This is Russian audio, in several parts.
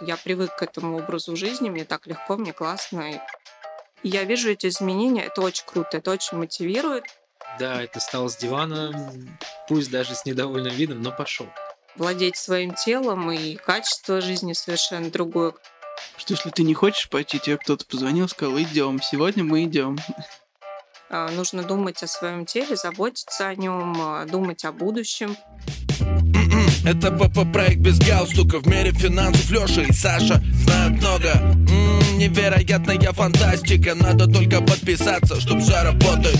Я привык к этому образу жизни, мне так легко, мне классно. И я вижу эти изменения, это очень круто, это очень мотивирует. Да, это стал с дивана, пусть даже с недовольным видом, но пошел. Владеть своим телом и качество жизни совершенно другое. Что если ты не хочешь пойти, тебе кто-то позвонил, сказал, идем, сегодня мы идем. А, нужно думать о своем теле, заботиться о нем, а, думать о будущем. Это ПП проект без галстука. В мире финансов Леша и Саша знают много. М-м, Невероятная фантастика. Надо только подписаться, чтоб все работает.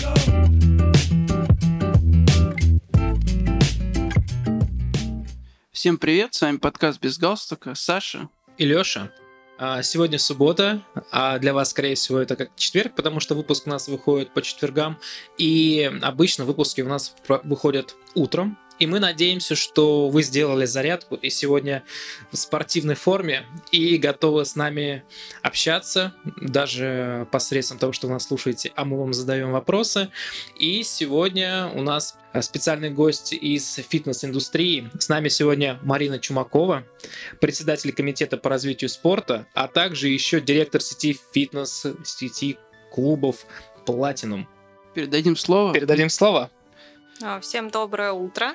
Всем привет, с вами подкаст без галстука, Саша. И Леша. А, сегодня суббота, а для вас, скорее всего, это как четверг, потому что выпуск у нас выходит по четвергам. И обычно выпуски у нас выходят утром, и мы надеемся, что вы сделали зарядку и сегодня в спортивной форме и готовы с нами общаться, даже посредством того, что вы нас слушаете, а мы вам задаем вопросы. И сегодня у нас специальный гость из фитнес-индустрии. С нами сегодня Марина Чумакова, председатель комитета по развитию спорта, а также еще директор сети фитнес, сети клубов Platinum. Передадим слово. Передадим слово. А, всем доброе утро.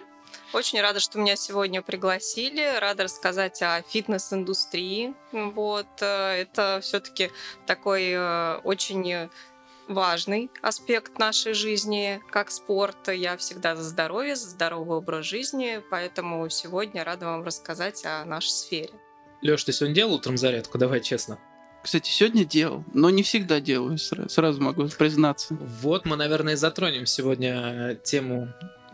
Очень рада, что меня сегодня пригласили. Рада рассказать о фитнес-индустрии. Вот э, это все-таки такой э, очень важный аспект нашей жизни, как спорт. Я всегда за здоровье, за здоровый образ жизни, поэтому сегодня рада вам рассказать о нашей сфере. Леш, ты сегодня делал утром зарядку? Давай честно. Кстати, сегодня делал, но не всегда делаю, сразу могу признаться. Вот мы, наверное, затронем сегодня тему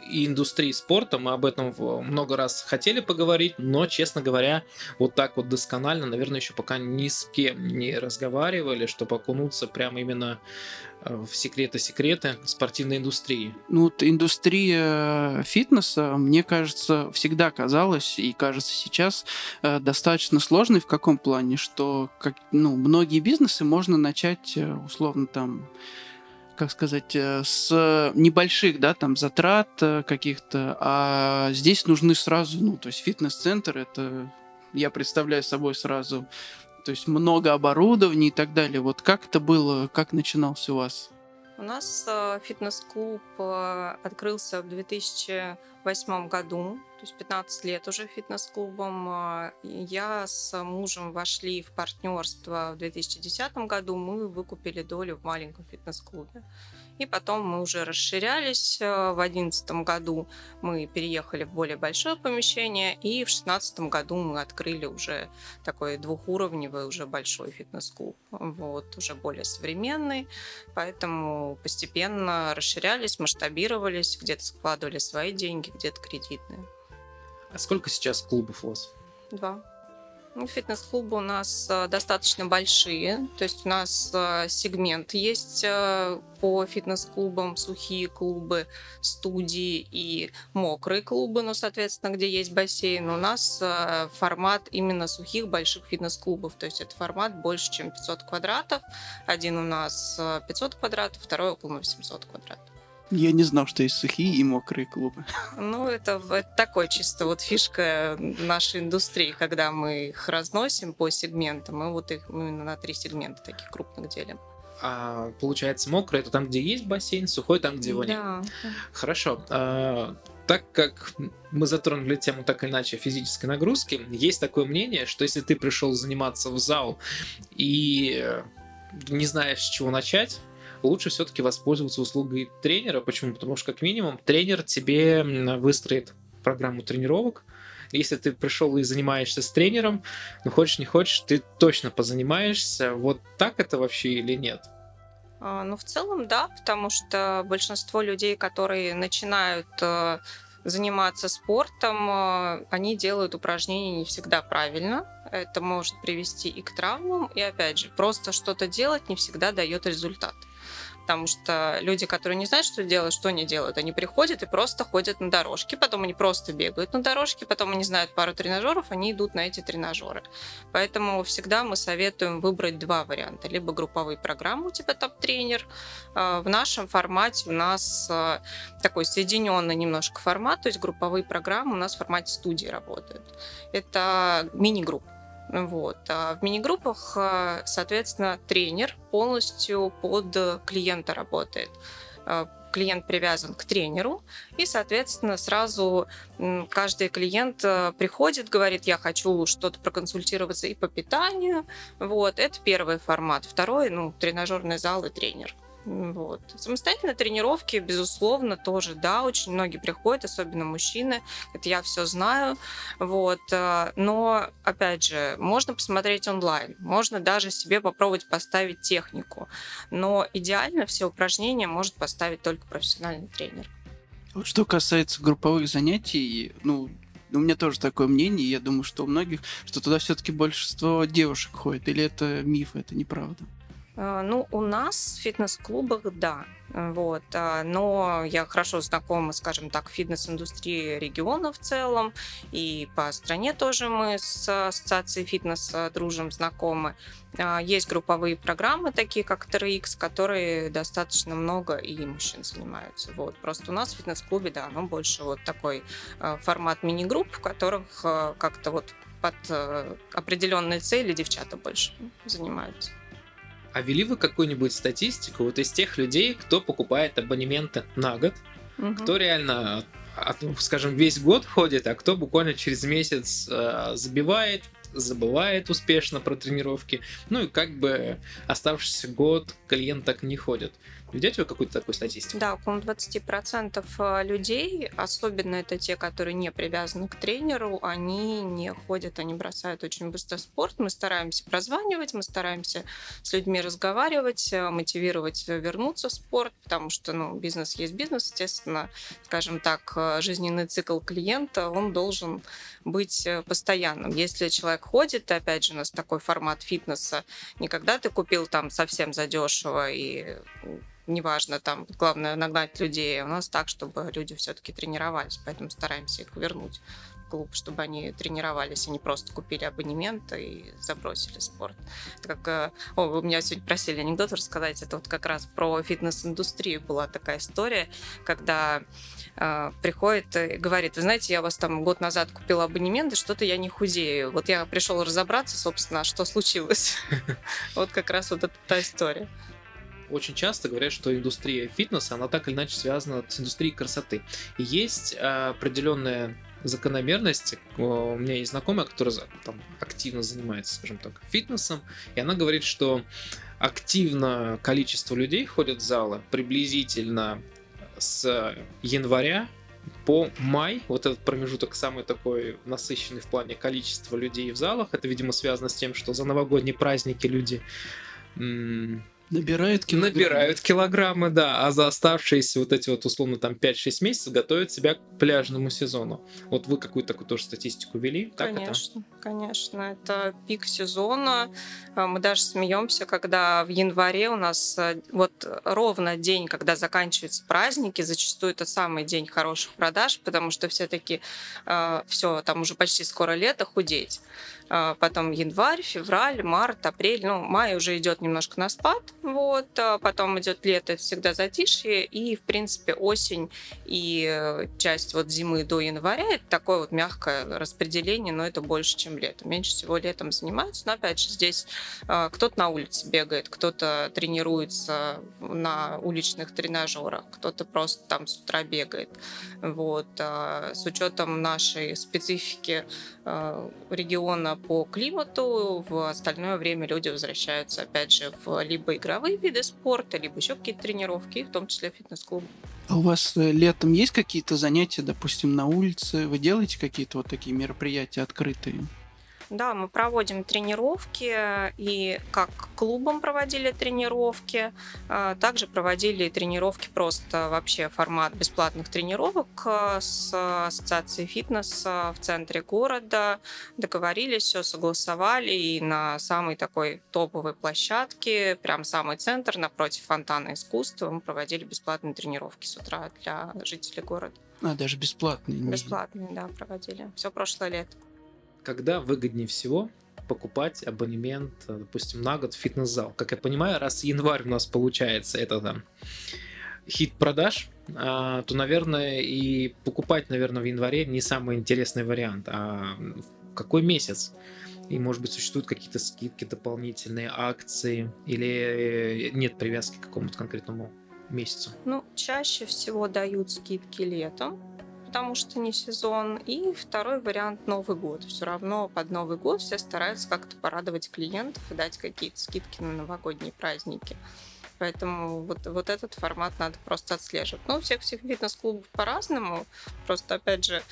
и индустрии спорта. Мы об этом много раз хотели поговорить, но, честно говоря, вот так вот досконально, наверное, еще пока ни с кем не разговаривали, чтобы окунуться прямо именно э, в секреты-секреты спортивной индустрии? Ну, вот индустрия фитнеса, мне кажется, всегда казалась и кажется сейчас э, достаточно сложной в каком плане, что как, ну, многие бизнесы можно начать э, условно там как сказать, э, с небольших, да, там, затрат э, каких-то, а здесь нужны сразу, ну, то есть фитнес-центр, это, я представляю собой сразу, то есть много оборудования и так далее. Вот как это было, как начинался у вас? У нас э, фитнес-клуб открылся в 2008 году то есть 15 лет уже фитнес-клубом. А, я с мужем вошли в партнерство в 2010 году. Мы выкупили долю в маленьком фитнес-клубе. И потом мы уже расширялись. А, в 2011 году мы переехали в более большое помещение. И в 2016 году мы открыли уже такой двухуровневый, уже большой фитнес-клуб. Вот, уже более современный. Поэтому постепенно расширялись, масштабировались, где-то складывали свои деньги, где-то кредитные. А сколько сейчас клубов у вас? Два. Ну, фитнес-клубы у нас э, достаточно большие, то есть у нас э, сегмент есть э, по фитнес-клубам, сухие клубы, студии и мокрые клубы, ну, соответственно, где есть бассейн. У нас формат именно сухих больших фитнес-клубов, то есть это формат больше, чем 500 квадратов. Один у нас 500 квадратов, второй около 800 квадратов. Я не знал, что есть сухие и мокрые клубы. Ну, это, это такой чисто вот фишка нашей индустрии, когда мы их разносим по сегментам, мы вот их именно на три сегмента таких крупных делим. А получается, мокрый это там, где есть бассейн, сухой там, где его нет. Да. Хорошо. А, так как мы затронули тему так или иначе физической нагрузки, есть такое мнение, что если ты пришел заниматься в зал и не знаешь, с чего начать, лучше все-таки воспользоваться услугой тренера. Почему? Потому что, как минимум, тренер тебе выстроит программу тренировок, если ты пришел и занимаешься с тренером, ну хочешь не хочешь, ты точно позанимаешься. Вот так это вообще или нет? А, ну, в целом, да, потому что большинство людей, которые начинают э, заниматься спортом, э, они делают упражнения не всегда правильно. Это может привести и к травмам, и опять же, просто что-то делать не всегда дает результат потому что люди, которые не знают, что делать, что они делают, они приходят и просто ходят на дорожке, потом они просто бегают на дорожке, потом они знают пару тренажеров, они идут на эти тренажеры. Поэтому всегда мы советуем выбрать два варианта. Либо групповые программы, у тебя топ-тренер. А, в нашем формате у нас а, такой соединенный немножко формат, то есть групповые программы у нас в формате студии работают. Это мини-группа Вот. А в мини-группах, э, соответственно, тренер полностью под клиента работает клиент привязан к тренеру, и, соответственно, сразу каждый клиент э, приходит, говорит, я хочу что-то проконсультироваться и по питанию. Вот, это первый формат. Второй, ну, тренажерный зал и тренер. Вот. Самостоятельно тренировки, безусловно, тоже, да, очень многие приходят, особенно мужчины, это я все знаю, вот, э, но, опять же, можно посмотреть онлайн, можно даже себе попробовать поставить технику, но идеально все упражнения может поставить только профессиональный тренер. Вот что касается групповых занятий, ну, у меня тоже такое мнение, я думаю, что у многих, что туда все-таки большинство девушек ходит, или это миф, это неправда? А, ну, у нас в фитнес-клубах, да. Вот. А, но я хорошо знакома, скажем так, фитнес-индустрии региона в целом. И по стране тоже мы с ассоциацией фитнеса дружим, знакомы. А, есть групповые программы, такие как TRX, которые достаточно много и мужчин занимаются. Вот. Просто у нас в фитнес-клубе, да, оно больше вот такой формат мини-групп, в которых как-то вот под определенные цели девчата больше занимаются. А вели вы какую-нибудь статистику вот из тех людей, кто покупает абонементы на год, угу. кто реально, скажем, весь год ходит, а кто буквально через месяц э, забивает, забывает успешно про тренировки, ну и как бы оставшийся год клиент так не ходит. Ведете вы какую-то такую статистику? Да, около 20% э, людей, особенно это те, которые не привязаны к тренеру, они не ходят, они бросают очень быстро спорт. Мы стараемся прозванивать, мы стараемся с людьми разговаривать, э, мотивировать вернуться в спорт, потому что ну, бизнес есть бизнес, естественно, скажем так, э, жизненный цикл клиента, он должен быть постоянным. Если человек ходит, опять же, у нас такой формат фитнеса, не когда ты купил там совсем задешево и неважно, там, главное нагнать людей. У нас так, чтобы люди все-таки тренировались, поэтому стараемся их вернуть в клуб, чтобы они тренировались, а не просто купили абонемент и забросили спорт. Это как, э, о, вы меня сегодня просили анекдот рассказать, это вот как раз про фитнес-индустрию была такая история, когда э, приходит и говорит, вы знаете, я вас там год назад купила абонемент, и что-то я не худею. Вот я пришел разобраться, собственно, что случилось. Вот как раз вот эта та история очень часто говорят, что индустрия фитнеса, она так или иначе связана с индустрией красоты. И есть э, определенная закономерность. У меня есть знакомая, которая там, активно занимается, скажем так, фитнесом, и она говорит, что активно количество людей ходят в залы приблизительно с января по май, вот этот промежуток самый такой насыщенный в плане количества людей в залах, это, видимо, связано с тем, что за новогодние праздники люди Набирают килограммы. Набирают килограммы, да, а за оставшиеся вот эти вот условно там 5-6 месяцев готовят себя к пляжному сезону. Вот вы какую-то такую тоже статистику вели? Так конечно, это? конечно. Это пик сезона. А, мы даже смеемся, когда в январе у нас а, вот ровно день, когда заканчиваются праздники, зачастую это самый день хороших продаж, потому что все-таки э, а, все, там уже почти скоро лето, худеть. А, потом январь, февраль, март, апрель, ну, май уже идет немножко на спад, вот, а потом идет лето, это всегда затишье, и, в принципе, осень и э, часть вот зимы до января, это такое вот мягкое распределение, но это больше, чем лето. Меньше всего летом занимаются, но, опять же, здесь а, кто-то на улице бегает, кто-то тренируется на уличных тренажерах, кто-то просто там с утра бегает, вот, с учетом нашей специфики региона по климату, в остальное время люди возвращаются, опять же, в либо игровые виды спорта, либо еще какие-то тренировки, в том числе фитнес-клуб. А у вас э, летом есть какие-то занятия, допустим, на улице? Вы делаете какие-то вот такие мероприятия открытые? Да, мы проводим тренировки, и как клубом проводили тренировки, а, также проводили тренировки просто вообще формат бесплатных тренировок а, с ассоциацией фитнеса в центре города. Договорились, все согласовали, и на самой такой топовой площадке, прям самый центр, напротив фонтана искусства, мы проводили бесплатные тренировки с утра для жителей города. А, даже бесплатные? Бесплатные, да, проводили. Все прошлое лето когда выгоднее всего покупать абонемент, допустим, на год в фитнес-зал. Как я понимаю, раз январь у нас получается, это там хит продаж, а, то, наверное, и покупать, наверное, в январе не самый интересный вариант. А в какой месяц И, может быть, существуют какие-то скидки дополнительные, акции, или нет привязки к какому-то конкретному месяцу? Ну, чаще всего дают скидки летом, потому что не сезон. И второй вариант Новый год. Все равно под Новый год все стараются как-то порадовать клиентов и дать какие-то скидки на новогодние праздники. Поэтому вот, вот этот формат надо просто отслеживать. Ну, у всех всех фитнес-клубов по-разному. Просто, опять же,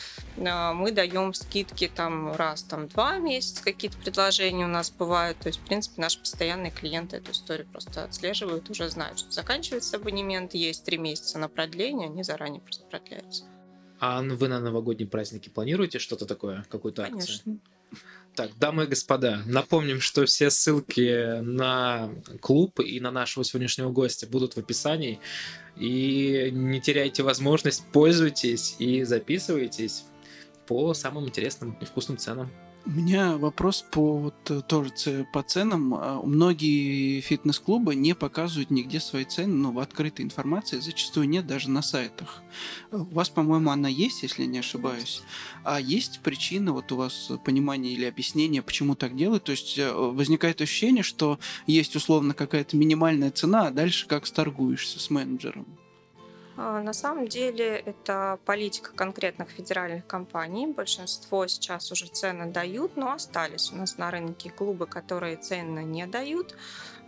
а, мы даем скидки там раз там два месяца, какие-то предложения у нас бывают. То есть, в принципе, наши постоянные клиенты эту историю просто отслеживают, уже знают, что заканчивается абонемент, есть три месяца на продление, они заранее просто продляются. А вы на новогодние праздники планируете что-то такое, какую-то акцию? Конечно. Так, дамы и господа, напомним, что все ссылки на клуб и на нашего сегодняшнего гостя будут в описании. И не теряйте возможность, пользуйтесь и записывайтесь по самым интересным и вкусным ценам. У меня вопрос по вот э, тоже по ценам. А, многие фитнес-клубы не показывают нигде свои цены, но в открытой информации зачастую нет даже на сайтах. У вас, по-моему, она есть, если не ошибаюсь. А есть причина, вот у вас понимание или объяснение, почему так делают? То есть э, возникает ощущение, что есть условно какая-то минимальная цена, а дальше как сторгуешься с менеджером? А, на самом деле это политика конкретных федеральных компаний. Большинство сейчас уже цены дают, но остались у нас на рынке клубы, которые цены не дают.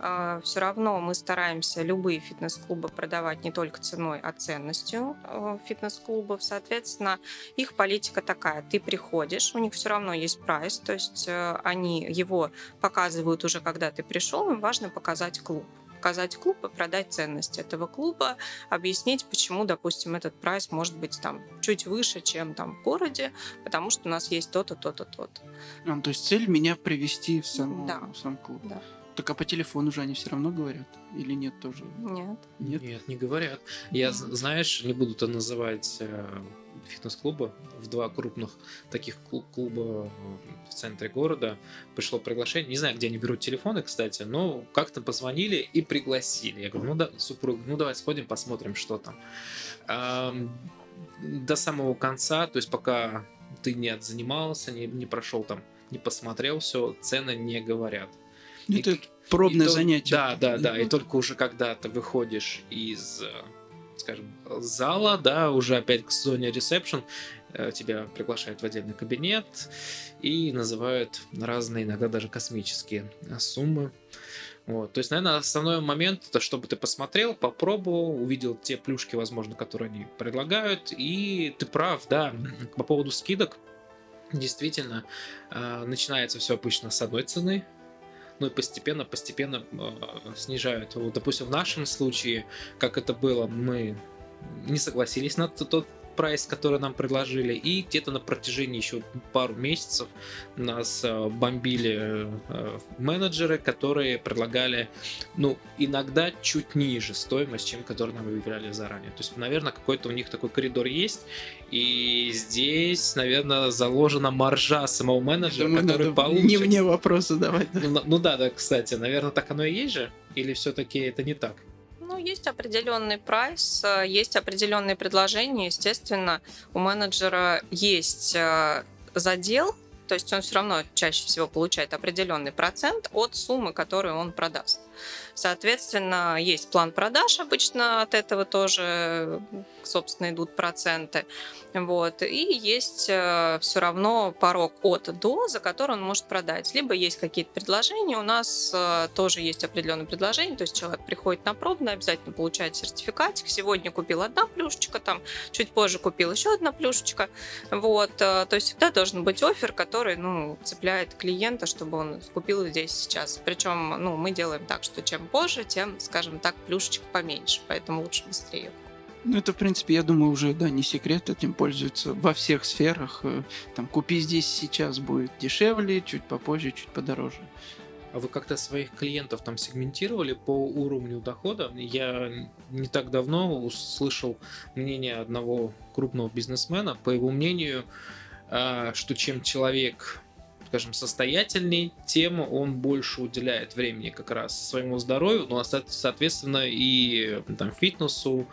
А, Все равно мы стараемся любые фитнес-клубы продавать не только ценой, а ценностью э, фитнес-клубов. Соответственно, их политика такая. Ты приходишь, у них все равно есть прайс, то есть э, они его показывают уже, когда ты пришел, им важно показать клуб показать клуб и продать ценность этого клуба, объяснить, почему, допустим, этот прайс может быть там чуть выше, чем там в городе, потому что у нас есть то-то, то-то, то-то. А, то есть цель меня привести в сам, да. в сам клуб. Да. Так а по телефону же они все равно говорят? Или нет тоже? Нет. Нет, нет не говорят. Я, знаешь, не буду это называть э, фитнес-клуба в два крупных таких клуба в центре города. Пришло приглашение. Не знаю, где они берут телефоны, кстати, но как-то позвонили и пригласили. Я говорю, ну да, супруг, ну давай сходим, посмотрим, что там. До самого конца, то есть пока ты не отзанимался, не, не прошел там, не посмотрел все, цены не говорят. Это и, пробное и занятие. Да, да, да. И только уже когда ты выходишь из скажем, зала, да, уже опять к зоне ресепшн, э, тебя приглашают в отдельный кабинет и называют разные, иногда даже космические э, суммы. Вот. То есть, наверное, основной момент это чтобы ты посмотрел, попробовал, увидел те плюшки, возможно, которые они предлагают. И ты прав, да, по поводу скидок. Действительно, э, начинается все обычно с одной цены, ну и постепенно, постепенно э, снижают. Вот, допустим, в нашем случае, как это было, мы не согласились на тот прайс, который нам предложили, и где-то на протяжении еще пару месяцев нас э, бомбили э, менеджеры, которые предлагали, ну, иногда чуть ниже стоимость, чем которую нам объявляли заранее. То есть, наверное, какой-то у них такой коридор есть, и здесь, наверное, заложена маржа самого менеджера, Думаю, который получит. Не мне вопросы давать. Ну, ну да, да, кстати, наверное, так оно и есть же, или все-таки это не так? Есть определенный прайс, э, есть определенные предложения. Естественно, у менеджера есть э, задел, то есть он все равно чаще всего получает определенный процент от суммы, которую он продаст. Соответственно, есть план продаж, обычно от этого тоже, собственно, идут проценты. Вот. И есть э, все равно порог от до, за который он может продать. Либо есть какие-то предложения, у нас э, тоже есть определенные предложения, то есть человек приходит на пробное, обязательно получает сертификатик. Сегодня купил одна плюшечка, там чуть позже купил еще одна плюшечка. Вот. Э, то есть всегда должен быть офер, который ну, цепляет клиента, чтобы он купил здесь сейчас. Причем ну, мы делаем так, что чем позже, тем, скажем так, плюшечек поменьше, поэтому лучше быстрее. Ну, это, в принципе, я думаю, уже, да, не секрет, этим пользуются во всех сферах. Э, там, купи здесь сейчас будет дешевле, чуть попозже, чуть подороже. А вы как-то своих клиентов там сегментировали по уровню дохода? Я не так давно услышал мнение одного крупного бизнесмена. По его мнению, а, что чем человек скажем, состоятельней, тем он больше уделяет времени как раз своему здоровью, ну, а соответственно и там, фитнесу,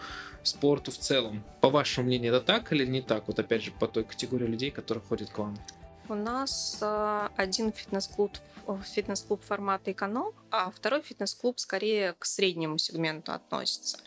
спорту в целом. По вашему мнению, это так или не так? Вот опять же, по той категории людей, которые ходят к вам. У нас э, один фитнес-клуб фитнес-клуб формата эконом, а второй фитнес-клуб скорее к среднему сегменту относится.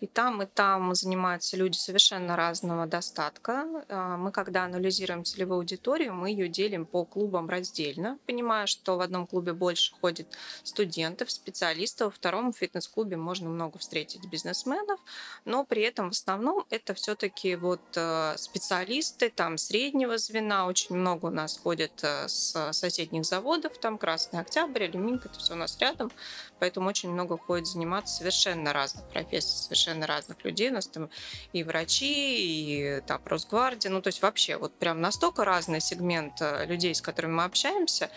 И там, и там занимаются люди совершенно разного достатка. А, мы, когда анализируем целевую аудиторию, мы ее делим по клубам раздельно, понимая, что в одном клубе больше ходит студентов, специалистов, во втором фитнес-клубе можно много встретить бизнесменов, но при этом в основном это все-таки вот э, специалисты там среднего звена, очень много у нас ходит э, с соседних заводов, там Красный Октябрь, Алюминка, это все у нас рядом, поэтому очень много ходит заниматься совершенно разных профессий, совершенно совершенно разных людей. У нас там и врачи, и там Росгвардия. Ну, то есть вообще вот прям настолько разный сегмент э, людей, с которыми мы общаемся.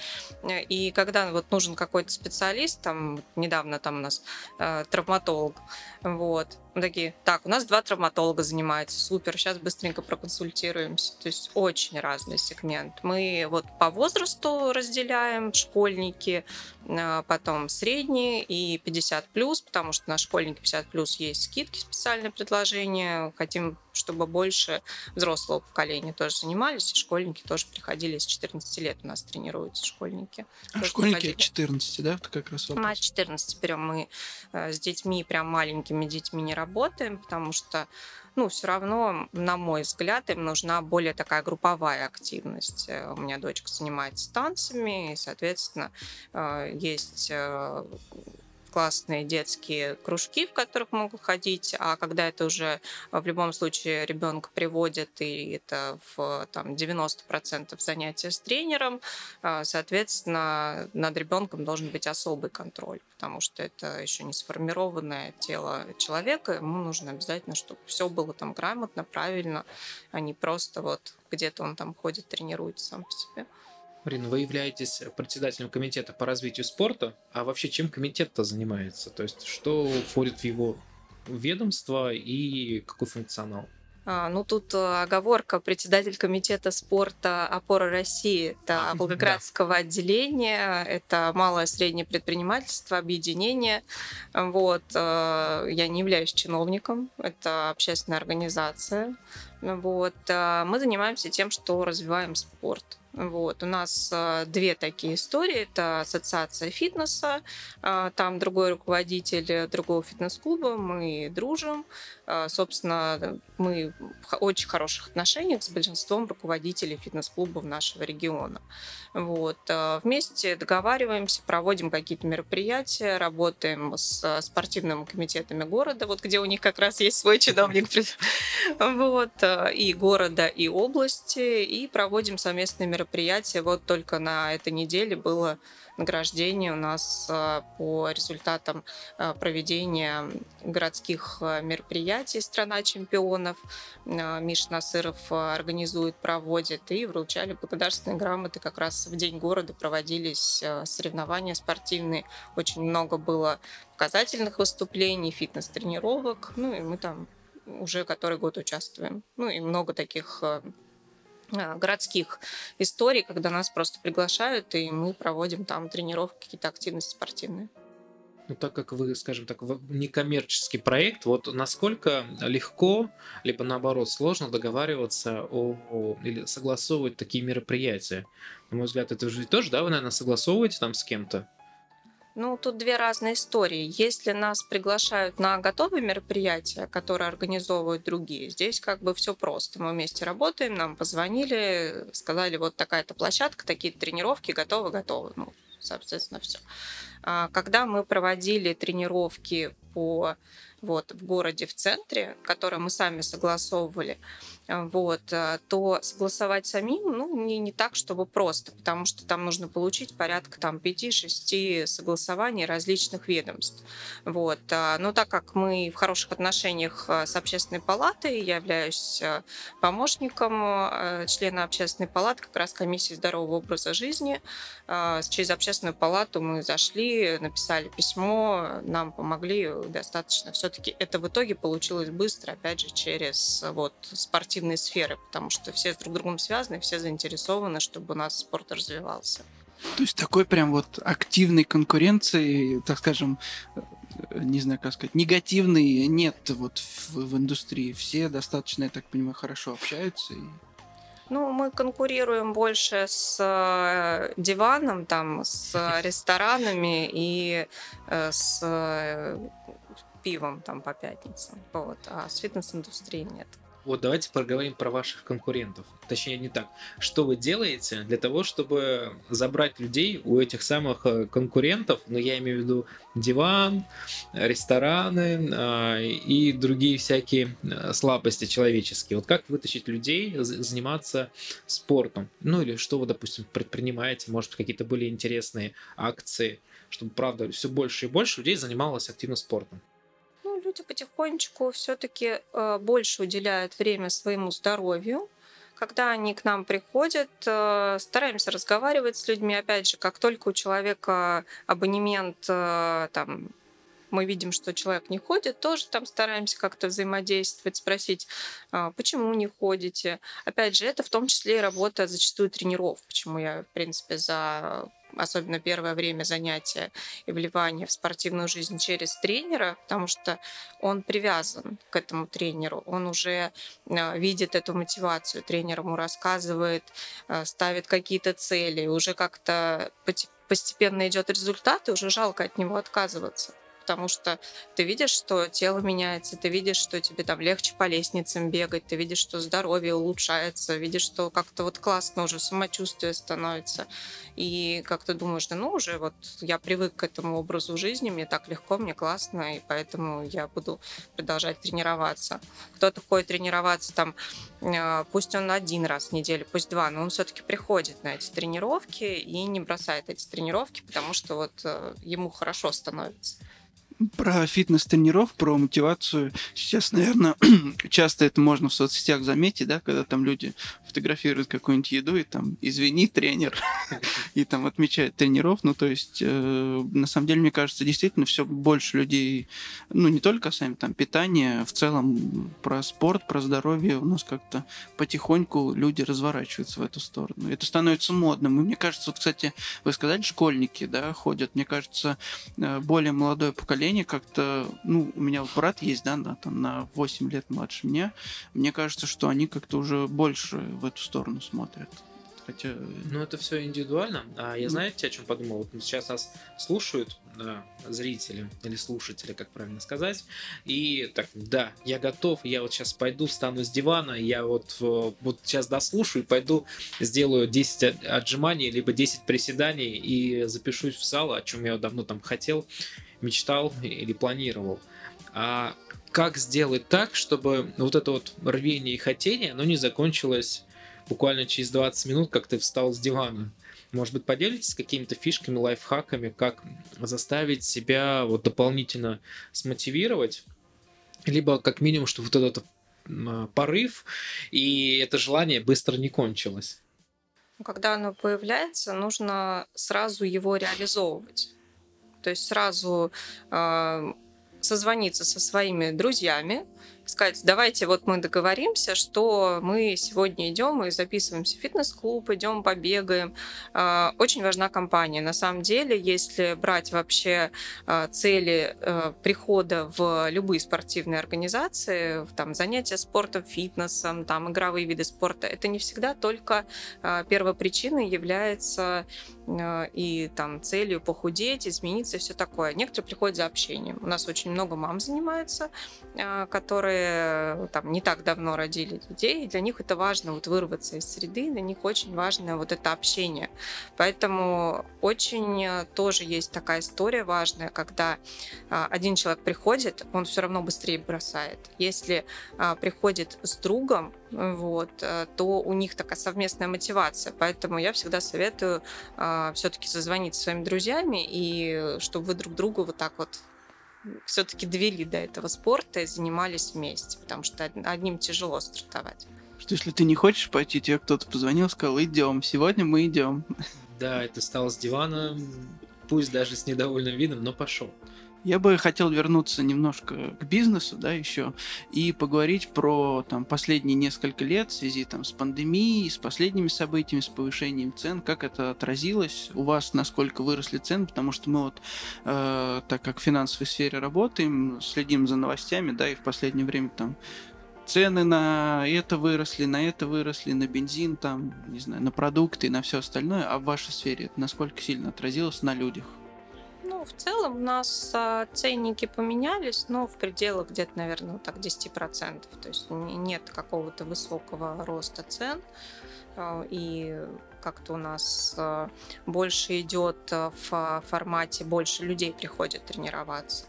Э, и когда вот нужен какой-то специалист, там недавно там у нас э, травматолог, вот, мы такие, так, у нас два травматолога занимаются, супер, сейчас быстренько проконсультируемся. То есть очень разный сегмент. Мы вот по возрасту разделяем школьники, а, потом средние и 50 плюс, потому что на школьники 50 плюс есть скидки, специальные предложения. Хотим, чтобы больше взрослого поколения тоже занимались, и школьники тоже приходили с 14 лет у нас тренируются школьники. А школьники приходили. от 14, да? Это как раз вопрос. Мы от 14 берем, мы с детьми, прям маленькими детьми не работаем работаем, потому что, ну, все равно, на мой взгляд, им нужна более такая групповая активность. Э, у меня дочка занимается танцами, и, соответственно, э, есть э, классные детские кружки, в которых могут ходить, а когда это уже в любом случае ребенка приводит, и это в там, 90% занятия с тренером, а, соответственно, над ребенком должен быть особый контроль, потому что это еще не сформированное тело человека, ему нужно обязательно, чтобы все было там грамотно, правильно, а не просто вот где-то он там ходит, тренируется сам по себе. Марина, вы являетесь председателем комитета по развитию спорта, а вообще чем комитет-то занимается? То есть что входит в его ведомство и какой функционал? А, ну, тут э, оговорка. Председатель комитета спорта «Опора России» — это Волгоградского да. отделения, это малое и среднее предпринимательство, объединение. Вот. Э, я не являюсь чиновником, это общественная организация. Вот. Э, мы занимаемся тем, что развиваем спорт. Вот. У нас э, две такие истории. Это ассоциация фитнеса, э, там другой руководитель другого фитнес-клуба, мы дружим. Собственно, мы в очень хороших отношениях с большинством руководителей фитнес-клубов нашего региона. Вот. Вместе договариваемся, проводим какие-то мероприятия, работаем с спортивными комитетами города, вот где у них как раз есть свой чиновник вот, и города, и области, и проводим совместные мероприятия. Вот только на этой неделе было награждение у нас а, по результатам а, проведения городских мероприятий «Страна чемпионов». Миш Насыров организует, проводит, и вручали благодарственные грамоты. Как раз в День города проводились соревнования спортивные. Очень много было показательных выступлений, фитнес-тренировок. Ну и мы там уже который год участвуем. Ну и много таких а, городских историй, когда нас просто приглашают, и мы проводим там тренировки, какие-то активности спортивные. Ну, так как вы, скажем так, некоммерческий проект, вот насколько легко, либо наоборот сложно договариваться о, о или согласовывать такие мероприятия? На мой взгляд, это же тоже, да, вы, наверное, согласовываете там с кем-то? Ну, тут две разные истории. Если нас приглашают на готовые мероприятия, которые организовывают другие, здесь как бы все просто. Мы вместе работаем, нам позвонили, сказали, вот такая-то площадка, такие тренировки, готовы, готовы. Ну, соответственно, все. А когда мы проводили тренировки по вот, в городе в центре, которые мы сами согласовывали, вот, э, то согласовать самим ну, не, не так, чтобы просто, потому что там нужно получить порядка там, 5-6 согласований различных ведомств. Вот. А, но так как мы в хороших отношениях с общественной палатой, я являюсь помощником члена общественной палаты, как раз комиссии здорового образа жизни, через общественную палату мы зашли, написали письмо, нам помогли достаточно. Все-таки это в итоге получилось быстро, опять же, через вот, спортивные спортивной сферы, потому что все с друг другом связаны, все заинтересованы, чтобы у нас спорт развивался. То есть такой прям вот активной конкуренции, так скажем, э, не знаю, как сказать, негативной нет вот в, в индустрии. Все достаточно, я так понимаю, хорошо общаются. И... Ну, мы конкурируем больше с э, диваном, там, с ресторанами и э, с пивом там по пятницам. Вот. А с фитнес-индустрией нет. Вот давайте поговорим про ваших конкурентов. Точнее, не так. Что вы делаете для того, чтобы забрать людей у этих самых э, конкурентов, ну, я имею в виду диван, рестораны э, и другие всякие э, слабости человеческие. Вот как вытащить людей заниматься спортом? Ну, или что вы, допустим, предпринимаете? Может, какие-то были интересные акции, чтобы, правда, все больше и больше людей занималось активно спортом? Люди потихонечку все-таки э, больше уделяют время своему здоровью. Когда они к нам приходят, э, стараемся разговаривать с людьми. Опять же, как только у человека абонемент э, там мы видим, что человек не ходит, тоже там стараемся как-то взаимодействовать, спросить, почему не ходите. Опять же, это в том числе и работа зачастую тренеров, почему я, в принципе, за особенно первое время занятия и вливания в спортивную жизнь через тренера, потому что он привязан к этому тренеру, он уже а, видит эту мотивацию, тренер ему рассказывает, а, ставит какие-то цели, уже как-то постепенно идет результат, и уже жалко от него отказываться потому что ты видишь, что тело меняется, ты видишь, что тебе там легче по лестницам бегать, ты видишь, что здоровье улучшается, видишь, что как-то вот классно уже самочувствие становится. И как ты думаешь, да ну уже вот я привык к этому образу жизни, мне так легко, мне классно, и поэтому я буду продолжать тренироваться. Кто-то ходит тренироваться там, а, пусть он один раз в неделю, пусть два, но он все-таки приходит на эти тренировки и не бросает эти тренировки, потому что вот э, ему хорошо становится. Про фитнес-тренеров, про мотивацию. Сейчас, наверное, часто это можно в соцсетях заметить, да, когда там люди фотографируют какую-нибудь еду и там «извини, тренер», и там отмечают тренеров. Ну, то есть, э, на самом деле, мне кажется, действительно все больше людей, ну, не только сами там питание, в целом про спорт, про здоровье у нас как-то потихоньку люди разворачиваются в эту сторону. Это становится модным. И мне кажется, вот, кстати, вы сказали, школьники, да, ходят. Мне кажется, э, более молодое поколение как-то, ну, у меня вот брат есть, да, на, там, на 8 лет младше меня, мне кажется, что они как-то уже больше в эту сторону смотрят. Хотя... Ну, это все индивидуально. А я, ну... знаете, о чем подумал? Вот сейчас нас слушают да, зрители или слушатели, как правильно сказать. И так, да, я готов, я вот сейчас пойду, встану с дивана, я вот, вот сейчас дослушаю пойду сделаю 10 отжиманий, либо 10 приседаний и запишусь в зал, о чем я давно там хотел мечтал или планировал. А как сделать так, чтобы вот это вот рвение и хотение, оно не закончилось буквально через 20 минут, как ты встал с дивана? Может быть, поделитесь какими-то фишками, лайфхаками, как заставить себя вот дополнительно смотивировать, либо как минимум, чтобы вот этот а, порыв и это желание быстро не кончилось? Когда оно появляется, нужно сразу его реализовывать. То есть сразу э, созвониться со своими друзьями, сказать, давайте вот мы договоримся, что мы сегодня идем и записываемся в фитнес-клуб, идем побегаем. А, очень важна компания. На самом деле, если брать вообще а, цели а, прихода в любые спортивные организации, там занятия спортом, фитнесом, там игровые виды спорта, это не всегда только первопричиной является и там целью похудеть, измениться и все такое. Некоторые приходят за общением. У нас очень много мам занимаются, которые которые там не так давно родили детей, и для них это важно вот вырваться из среды, для них очень важно вот это общение. Поэтому очень э, тоже есть такая история важная, когда а, один человек приходит, он все равно быстрее бросает. Если а, приходит с другом, вот, э, то у них такая совместная мотивация. Поэтому я всегда советую а, все-таки созвонить со своими друзьями и чтобы вы друг другу вот так вот все-таки довели до этого спорта и занимались вместе, потому что одним тяжело стартовать. Что если ты не хочешь пойти, тебе кто-то позвонил, сказал, идем, сегодня мы идем. Да, это стал с дивана, пусть даже с недовольным видом, но пошел. Я бы хотел вернуться немножко к бизнесу, да, еще, и поговорить про там последние несколько лет в связи там с пандемией, с последними событиями, с повышением цен, как это отразилось у вас, насколько выросли цены, потому что мы вот, э, так как в финансовой сфере работаем, следим за новостями, да, и в последнее время там цены на это выросли, на это выросли, на бензин, там, не знаю, на продукты на все остальное, а в вашей сфере это насколько сильно отразилось на людях? Ну, в целом у нас а, ценники поменялись, но в пределах где-то, наверное, вот так 10%. То есть нет какого-то высокого роста цен. А, и как-то у нас а, больше идет в формате, больше людей приходят тренироваться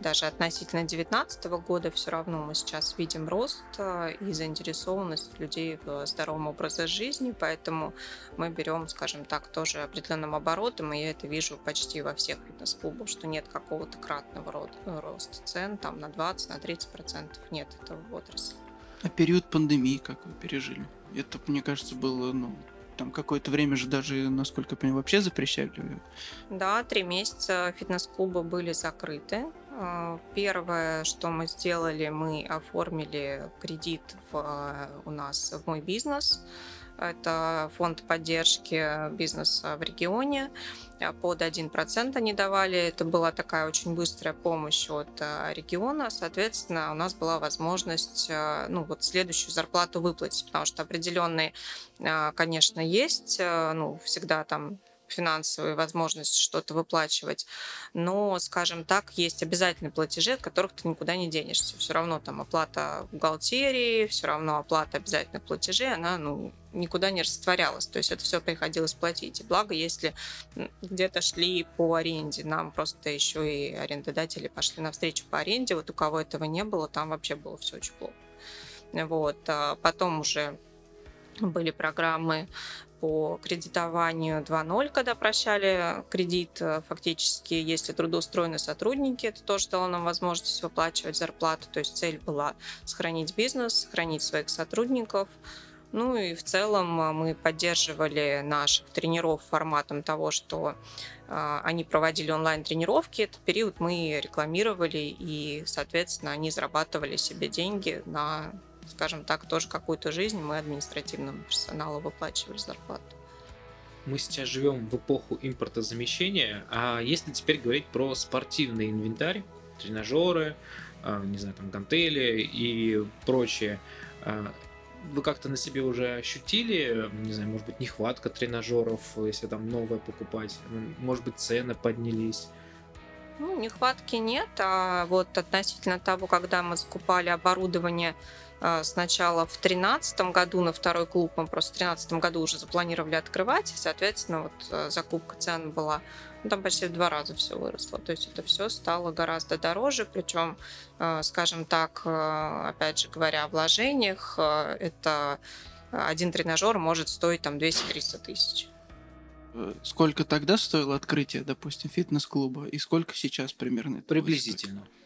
даже относительно 2019 года все равно мы сейчас видим рост э, и заинтересованность людей в здоровом образе жизни, поэтому мы берем, скажем так, тоже определенным оборотом, и я это вижу почти во всех фитнес-клубах, что нет какого-то кратного роста цен, там на 20, на 30 процентов нет этого в отрасли. А период пандемии как вы пережили? Это, мне кажется, было, ну, там какое-то время же даже, насколько я понимаю, вообще запрещали. Да, три месяца фитнес-клубы были закрыты. А, первое, что мы сделали, мы оформили кредит в, у нас в мой бизнес. Это фонд поддержки бизнеса в регионе. Под 1% они давали. Это была такая очень быстрая помощь от а, региона. Соответственно, у нас была возможность ну, вот следующую зарплату выплатить, потому что определенные, конечно, есть. Ну, всегда там финансовые возможности что-то выплачивать. Но, скажем так, есть обязательные платежи, от которых ты никуда не денешься. Все равно там оплата бухгалтерии, все равно оплата обязательных платежей, она ну, никуда не растворялась. То есть это все приходилось платить. И благо, если где-то шли по аренде, нам просто еще и арендодатели пошли навстречу по аренде. Вот у кого этого не было, там вообще было все очень плохо. Вот. А потом уже были программы по кредитованию 2.0, когда прощали кредит, э, фактически, если трудоустроены сотрудники, это тоже дало нам возможность выплачивать зарплату. То есть цель была сохранить бизнес, сохранить своих сотрудников. Ну и в целом э, мы поддерживали наших тренеров форматом того, что э, они проводили онлайн-тренировки. Этот период мы рекламировали, и, соответственно, они зарабатывали себе деньги на скажем так, тоже какую-то жизнь мы административному персоналу выплачивали зарплату. Мы сейчас живем в эпоху импортозамещения, а если теперь говорить про спортивный инвентарь, тренажеры, а, не знаю, там гантели и прочее, а, вы как-то на себе уже ощутили, не знаю, может быть, нехватка тренажеров, если там новое покупать, может быть, цены поднялись? Ну, нехватки нет, а вот относительно того, когда мы закупали оборудование сначала в 2013 году на второй клуб, мы просто в 2013 году уже запланировали открывать, и, соответственно, вот э, закупка цен была, ну, там почти в два раза все выросло, то есть это все стало гораздо дороже, причем, э, скажем так, э, опять же говоря о вложениях, это один тренажер может стоить там 200-300 тысяч. Сколько тогда стоило открытие, допустим, фитнес-клуба, и сколько сейчас примерно? Приблизительно. Стоит?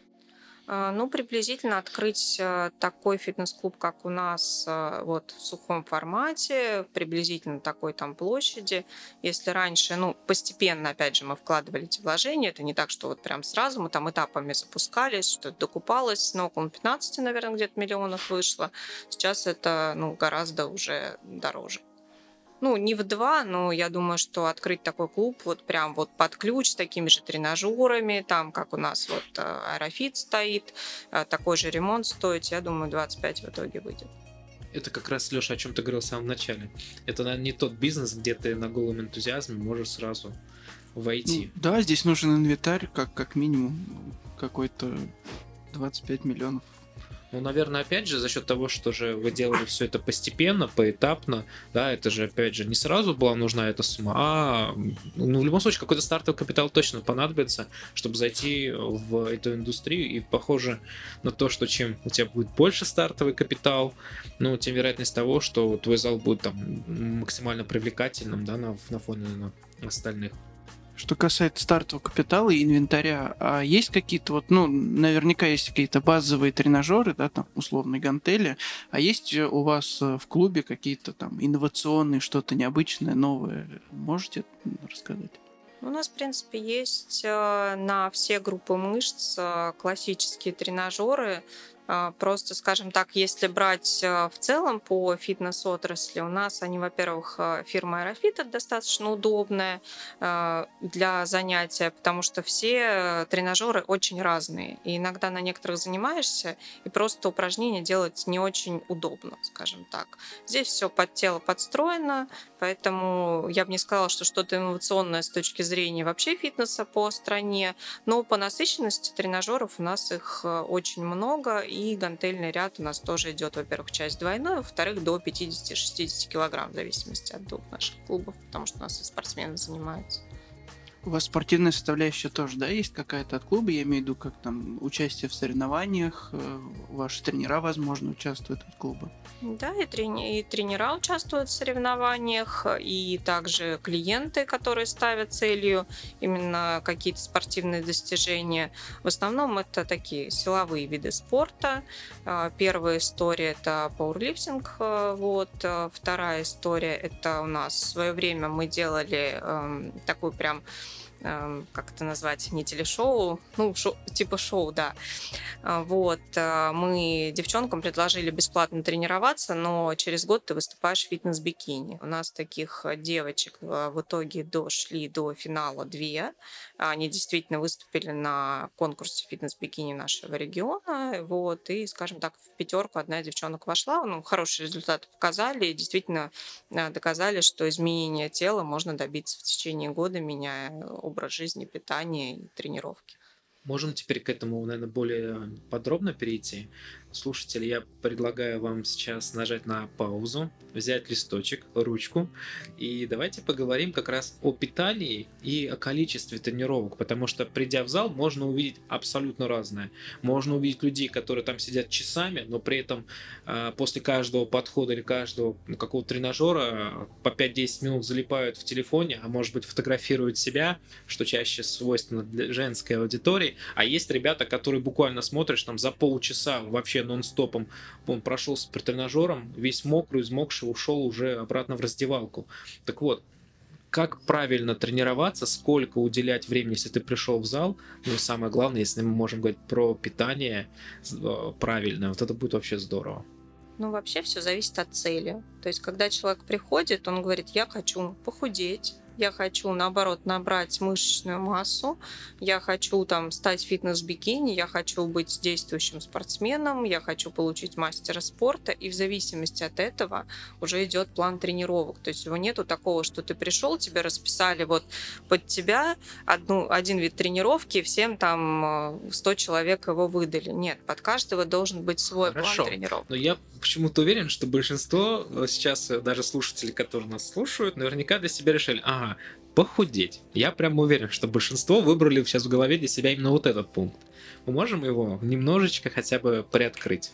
А, ну, приблизительно открыть э, такой фитнес-клуб, как у нас, э, вот в сухом формате, приблизительно такой там площади. Если раньше, ну, постепенно, опять же, мы вкладывали эти вложения, это не так, что вот прям сразу мы там этапами запускались, что-то докупалось, но около 15, наверное, где-то миллионов вышло. Сейчас это, ну, гораздо уже дороже ну, не в два, но я думаю, что открыть такой клуб вот прям вот под ключ с такими же тренажерами, там, как у нас вот э, аэрофит стоит, э, такой же ремонт стоит, я думаю, 25 в итоге выйдет. Это как раз, Леша, о чем ты говорил в самом начале. Это, наверное, не тот бизнес, где ты на голом энтузиазме можешь сразу войти. Ну, да, здесь нужен инвентарь, как, как минимум какой-то 25 миллионов ну, наверное, опять же, за счет того, что же вы делали все это постепенно, поэтапно, да, это же, опять же, не сразу была нужна эта сумма, а, ну, в любом случае, какой-то стартовый капитал точно понадобится, чтобы зайти в эту индустрию, и похоже на то, что чем у тебя будет больше стартовый капитал, ну, тем вероятность того, что твой зал будет там максимально привлекательным, да, на, на фоне на остальных. Что касается стартового капитала и инвентаря, а есть какие-то вот, ну, наверняка есть какие-то базовые тренажеры, да, там, условные гантели, а есть у вас э, в клубе какие-то там инновационные, что-то необычное, новое? Можете рассказать? У нас, в принципе, есть э, на все группы мышц э, классические тренажеры, просто, скажем так, если брать а, в целом по фитнес-отрасли, у нас они, во-первых, а, фирма Аэрофит достаточно удобная для занятия, потому что все тренажеры очень разные. И иногда на некоторых занимаешься, и просто упражнения делать не очень удобно, скажем так. Здесь все под тело подстроено, поэтому я бы не сказала, что что-то инновационное с точки зрения вообще фитнеса по стране, но по насыщенности тренажеров у нас их очень много, и гантельный ряд у нас тоже идет, во-первых, часть двойной, во-вторых, до 50-60 килограмм, в зависимости от двух наших клубов, потому что у нас и спортсмены занимаются. У вас спортивная составляющая тоже, да, есть какая-то от клуба? Я имею в виду, как там участие в соревнованиях, э, ваши тренера, возможно, участвуют от клуба? Да, и, трени- и тренера участвуют в соревнованиях, и также клиенты, которые ставят целью именно какие-то спортивные достижения. В основном это такие силовые виды спорта. А, первая история это пауэрлифтинг, э, вот. Вторая история это у нас в свое время мы делали эм, такую прям Эм, как это назвать, не телешоу, ну, шоу, типа шоу, да. А, вот, э, мы девчонкам предложили бесплатно тренироваться, но через год ты выступаешь в фитнес-бикини. У нас таких девочек э, в итоге дошли до финала две. Они действительно выступили на конкурсе фитнес-бикини нашего региона, вот, и, скажем так, в пятерку одна девчонок вошла, ну, хорошие результаты показали, и действительно э, доказали, что изменение тела можно добиться в течение года, меняя образ жизни, питание и тренировки. Можем теперь к этому, наверное, более подробно перейти. Слушатели, я предлагаю вам сейчас нажать на паузу, взять листочек, ручку, и давайте поговорим как раз о питании и о количестве тренировок, потому что придя в зал, можно увидеть абсолютно разное. Можно увидеть людей, которые там сидят часами, но при этом э, после каждого подхода или каждого ну, какого-то тренажера по 5-10 минут залипают в телефоне, а может быть фотографируют себя, что чаще свойственно для женской аудитории, а есть ребята, которые буквально смотришь там за полчаса вообще вообще нон-стопом. Он прошел с тренажером, весь мокрый, измокший, ушел уже обратно в раздевалку. Так вот, как правильно тренироваться, сколько уделять времени, если ты пришел в зал, ну и самое главное, если мы можем говорить про питание э, правильное, вот это будет вообще здорово. Ну, вообще все зависит от цели. То есть, когда человек приходит, он говорит, я хочу похудеть, я хочу, наоборот, набрать мышечную массу, я хочу там стать фитнес-бикини, я хочу быть действующим спортсменом, я хочу получить мастера спорта, и в зависимости от этого уже идет план тренировок. То есть его нету такого, что ты пришел, тебе расписали вот под тебя одну, один вид тренировки, всем там 100 э, человек его выдали. Нет, под каждого должен быть свой Хорошо. план тренировок. Но я почему-то уверен, что большинство э, сейчас, э, даже слушатели, которые нас слушают, наверняка для себя решили, ага, похудеть. Я прям уверен, что большинство выбрали сейчас в голове для себя именно вот этот пункт. Мы можем его немножечко хотя бы приоткрыть.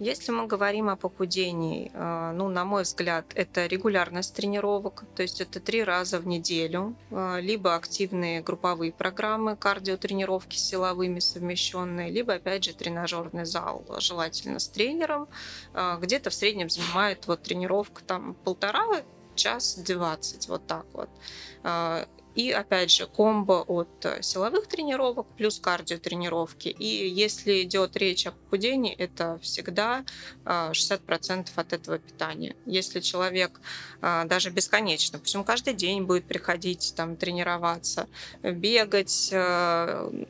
Если мы говорим о похудении, э, ну, на мой взгляд, это регулярность тренировок, то есть это три раза в неделю, э, либо активные групповые программы, кардиотренировки с силовыми совмещенные, либо, опять же, тренажерный зал, желательно с тренером, э, где-то в среднем занимает вот тренировка там полтора час 20, вот так вот. И опять же, комбо от э, силовых тренировок плюс кардиотренировки. И если идет речь о похудении, это всегда 60% а, от этого питания. Если человек а, даже бесконечно, пусть он каждый день будет приходить там тренироваться, бегать, э,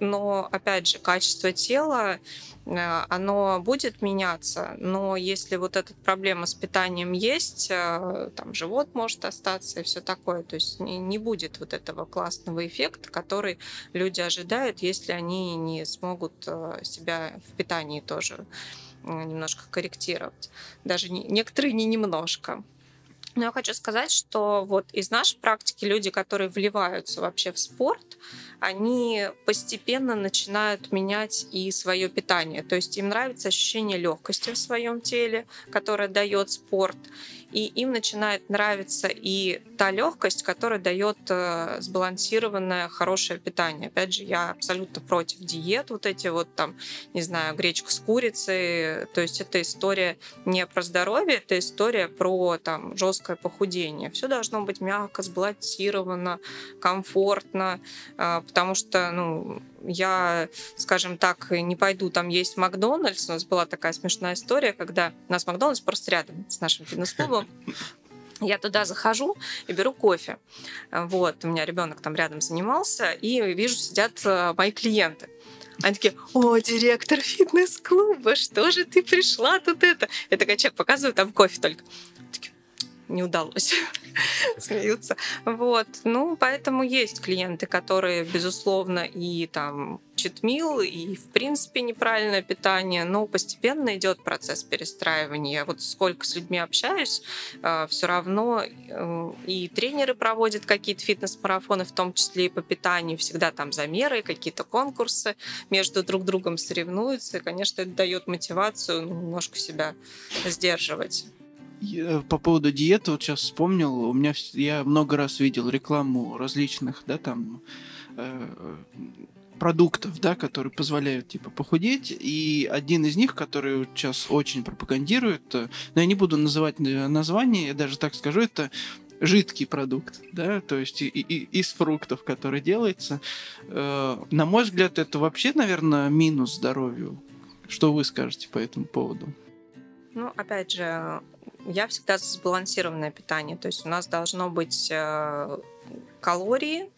но опять же, качество тела Э, оно будет меняться, но если вот эта проблема с питанием есть, э, там живот может остаться и все такое, то есть не будет вот этого классного эффекта, который люди ожидают, если они не смогут э, себя в питании тоже немножко корректировать. Даже не, некоторые не немножко. Но я хочу сказать, что вот из нашей практики люди, которые вливаются вообще в спорт, они постепенно начинают менять и свое питание. То есть им нравится ощущение легкости в своем теле, которое дает спорт и им начинает нравиться и та легкость, которая дает э, сбалансированное хорошее питание. Опять же, я абсолютно против диет, вот эти вот там, не знаю, гречка с курицей, то есть это история не про здоровье, это история про там жесткое резкое похудение. Все должно быть мягко, сбалансировано, комфортно, а, потому что, ну, я, скажем так, не пойду там есть Макдональдс. У нас была такая смешная история, когда у нас Макдональдс просто рядом с нашим фитнес-клубом. Я туда захожу и беру кофе. Вот, у меня ребенок там рядом занимался, и вижу, сидят э, мои клиенты. Они такие, о, директор фитнес-клуба, что же ты пришла тут это? Я такая, человек, показываю там кофе только. Не удалось. Смеются. Вот. Ну, поэтому есть клиенты, которые, безусловно, и там читмил и, в принципе, неправильное питание, но постепенно идет процесс перестраивания. Вот сколько с людьми общаюсь, а, все равно э, и тренеры проводят какие-то фитнес-марафоны, в том числе и по питанию, всегда там замеры, какие-то конкурсы, между друг другом соревнуются, и, конечно, это дает мотивацию немножко себя сдерживать. Э, по поводу диеты, вот сейчас вспомнил, у меня я много раз видел рекламу различных, да, там э, продуктов, да, которые позволяют типа похудеть. И один из них, который сейчас очень пропагандирует, э, но я не буду называть название, я даже так скажу, это жидкий продукт, да, то есть и, и, из фруктов, который делается. Э, на мой взгляд, это вообще, наверное, минус здоровью. Что вы скажете по этому поводу? Ну, опять же, я всегда за сбалансированное питание. То есть у нас должно быть э, калории,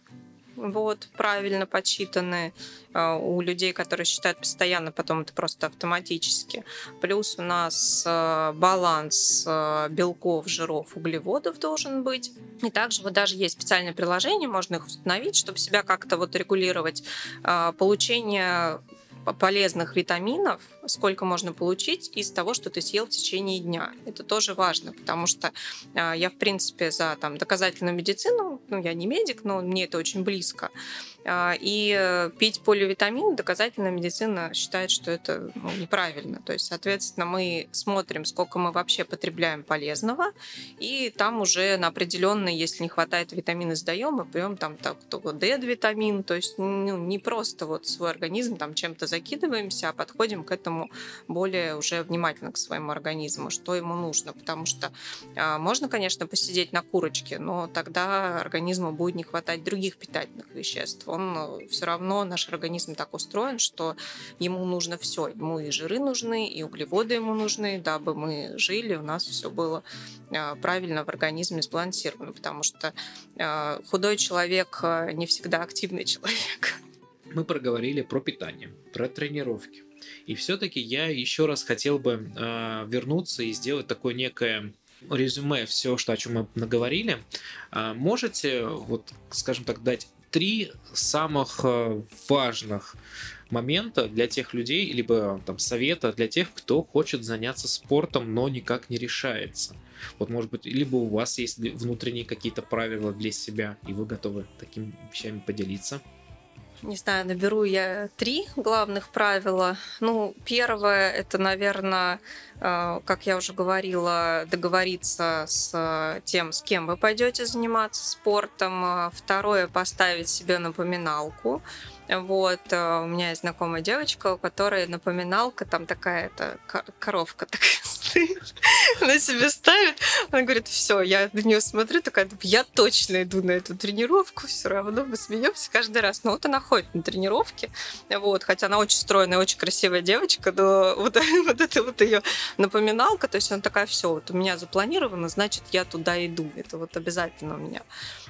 вот, правильно подсчитаны э, у людей, которые считают постоянно, потом это просто автоматически. Плюс у нас э, баланс белков, жиров, углеводов должен быть. И также вот даже есть специальное приложение, можно их установить, чтобы себя как-то вот регулировать. Получение полезных витаминов, сколько можно получить из того, что ты съел в течение дня. Это тоже важно, потому что э, я, в принципе, за там, доказательную медицину, ну, я не медик, но мне это очень близко. Э, и э, пить поливитамин доказательная медицина считает, что это ну, неправильно. То есть, соответственно, мы смотрим, сколько мы вообще потребляем полезного, и там уже на определенные, если не хватает витамина, сдаем, мы пьем там так, D-витамин, то есть ну, не просто вот свой организм там чем-то закидываемся, а подходим к этому более уже внимательно к своему организму, что ему нужно. Потому что э, можно, конечно, посидеть на курочке, но тогда организму будет не хватать других питательных веществ. Он э, все равно, наш организм так устроен, что ему нужно все. Ему и жиры нужны, и углеводы ему нужны, дабы мы жили, у нас все было э, правильно в организме сбалансировано, потому что худой человек не всегда активный человек мы проговорили про питание, про тренировки. И все-таки я еще раз хотел бы э, вернуться и сделать такое некое резюме все, что о чем мы наговорили. Э, можете, вот, скажем так, дать три самых э, важных момента для тех людей, либо там совета для тех, кто хочет заняться спортом, но никак не решается. Вот, может быть, либо у вас есть внутренние какие-то правила для себя, и вы готовы такими вещами поделиться не знаю, наберу я три главных правила. Ну, первое это, наверное, э, как я уже говорила, договориться с тем, с кем вы пойдете заниматься спортом. Второе поставить себе напоминалку. Вот, э, у меня есть знакомая девочка, у которой напоминалка, там такая это коровка такая она себе ставит. Она говорит, все, я на нее смотрю, такая, я точно иду на эту тренировку, все равно мы смеемся каждый раз. Но вот она ходит на тренировки, вот, хотя она очень стройная, очень красивая девочка, но вот, вот это вот ее напоминалка, то есть она такая, все, вот у меня запланировано, значит, я туда иду, это вот обязательно у меня.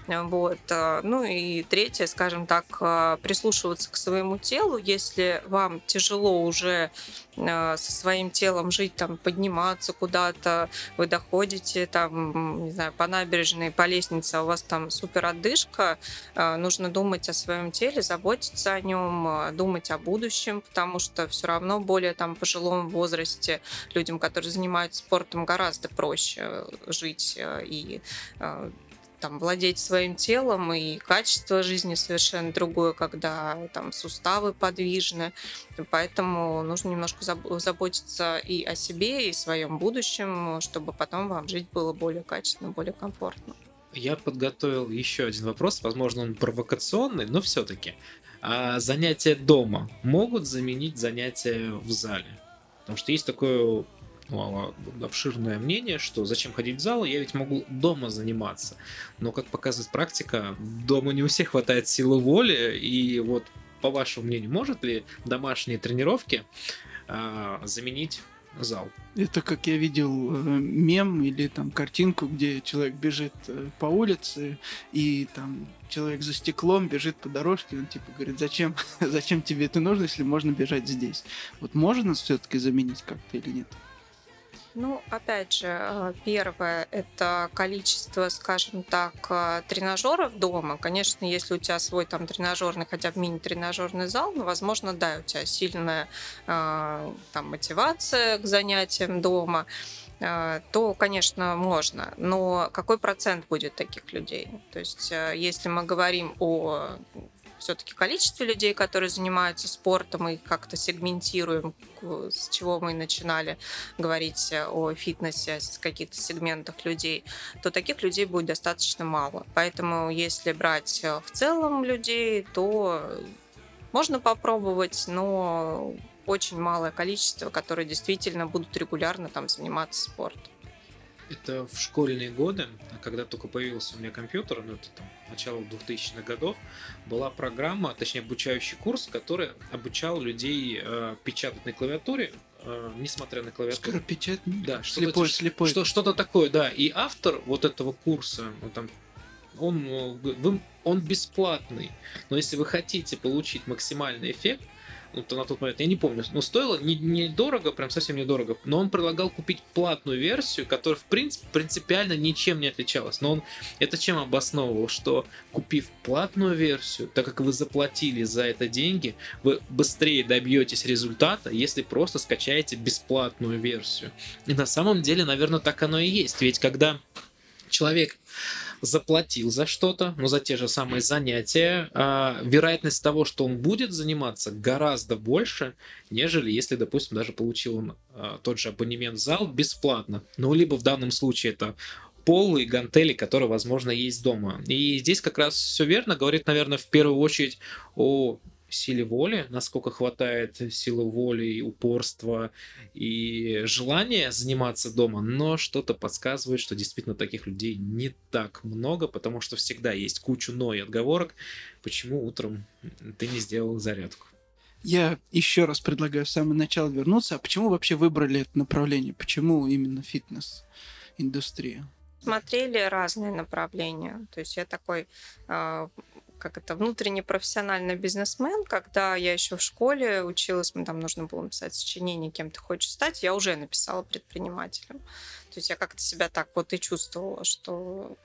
Вот. Э, ну и третье, скажем так, э, прислушиваться к своему телу. Если вам тяжело уже э, со своим телом жить, там, подниматься куда-то, вы доходите там, не знаю, по набережной, по лестнице, а у вас там супер отдышка, нужно думать о своем теле, заботиться о нем, думать о будущем, потому что все равно более там пожилом возрасте людям, которые занимаются спортом, гораздо проще жить и там, владеть своим телом, и качество жизни совершенно другое, когда там суставы подвижны. Поэтому нужно немножко заботиться и о себе, и о своем будущем, чтобы потом вам жить было более качественно, более комфортно. Я подготовил еще один вопрос, возможно, он провокационный, но все-таки. А занятия дома могут заменить занятия в зале? Потому что есть такое обширное мнение, что зачем ходить в зал, я ведь могу дома заниматься. Но, как показывает практика, дома не у всех хватает силы воли, и вот по вашему мнению, может ли домашние тренировки э, заменить зал. Это как я видел э, мем или там картинку, где человек бежит э, по улице, и там человек за стеклом бежит по дорожке, он типа говорит, зачем, зачем тебе это нужно, если можно бежать здесь? Вот можно все-таки заменить как-то или нет? Ну, опять же, э, первое – это количество, скажем так, э, тренажеров дома. Конечно, если у тебя свой там тренажерный, хотя бы мини-тренажерный зал, ну, возможно, да, у тебя сильная э, там мотивация к занятиям дома, то, конечно, можно. Но какой процент будет таких людей? То есть, если мы говорим о все-таки количестве людей, которые занимаются спортом, и как-то сегментируем, с чего мы начинали говорить о фитнесе, с каких-то сегментах людей, то таких людей будет достаточно мало. Поэтому если брать в целом людей, то можно попробовать, но очень малое количество, которые действительно будут регулярно там заниматься спортом это в школьные годы, когда только появился у меня компьютер, ну это там начало 2000-х годов, была программа, точнее обучающий курс, который обучал людей э, печатать на клавиатуре, э, несмотря на клавиатуру. Скоропечатный? Да, что слепой, что, слепой. Что, что-то такое, да. И автор вот этого курса, ну, там, он, вы, он бесплатный, но если вы хотите получить максимальный эффект, ну, то на тот момент, я не помню, но стоило недорого, не прям совсем недорого, но он предлагал купить платную версию, которая, в принципе, принципиально ничем не отличалась. Но он это чем обосновывал, что купив платную версию, так как вы заплатили за это деньги, вы быстрее добьетесь результата, если просто скачаете бесплатную версию. И на самом деле, наверное, так оно и есть. Ведь когда человек заплатил за что-то, но за те же самые занятия, а, вероятность того, что он будет заниматься, гораздо больше, нежели если, допустим, даже получил он а, тот же абонемент в зал бесплатно. Ну, либо в данном случае это полы и гантели, которые, возможно, есть дома. И здесь как раз все верно, говорит, наверное, в первую очередь о силе воли, насколько хватает силы воли, и упорства и желания заниматься дома, но что-то подсказывает, что действительно таких людей не так много, потому что всегда есть кучу но и отговорок, почему утром ты не сделал зарядку. Я еще раз предлагаю с самого начала вернуться. А почему вообще выбрали это направление? Почему именно фитнес-индустрия? Смотрели разные направления. То есть я такой а, как это, внутренний профессиональный бизнесмен, когда я еще в школе училась, мы там нужно было написать сочинение, кем ты хочешь стать, я уже написала предпринимателем. То есть я как-то себя так вот и чувствовала, что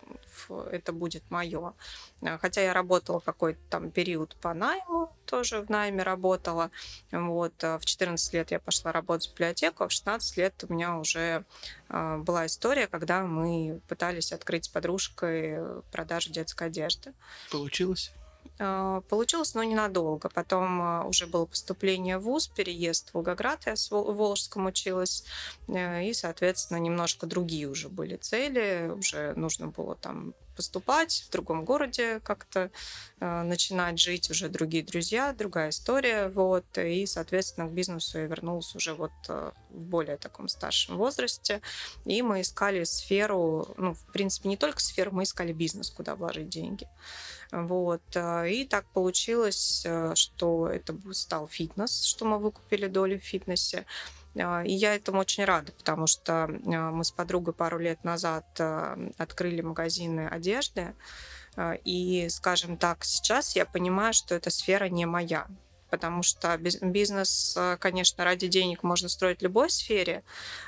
это будет мое. А, хотя я работала какой-то там период по найму, тоже в найме работала. Вот. А в 14 лет я пошла работать в библиотеку, а в 16 лет у меня уже а, была история, когда мы пытались открыть с подружкой продажу детской одежды. Получилось? А, получилось, но ненадолго. Потом а, уже было поступление в ВУЗ, переезд в Волгоград, я в Волжском училась, э, и, соответственно, немножко другие уже были цели, уже нужно было там поступать в другом городе, как-то э, начинать жить, уже другие друзья, другая история, вот, и, соответственно, к бизнесу я вернулась уже вот э, в более таком старшем возрасте, и мы искали сферу, ну, в принципе, не только сферу, мы искали бизнес, куда вложить деньги. Вот. Э, и так получилось, э, что это стал фитнес, что мы выкупили долю в фитнесе. Э, и я этому очень рада, потому что мы с подругой пару лет назад открыли магазины одежды. И, скажем так, сейчас я понимаю, что эта сфера не моя потому что бизнес, э, конечно, ради денег можно строить в любой сфере,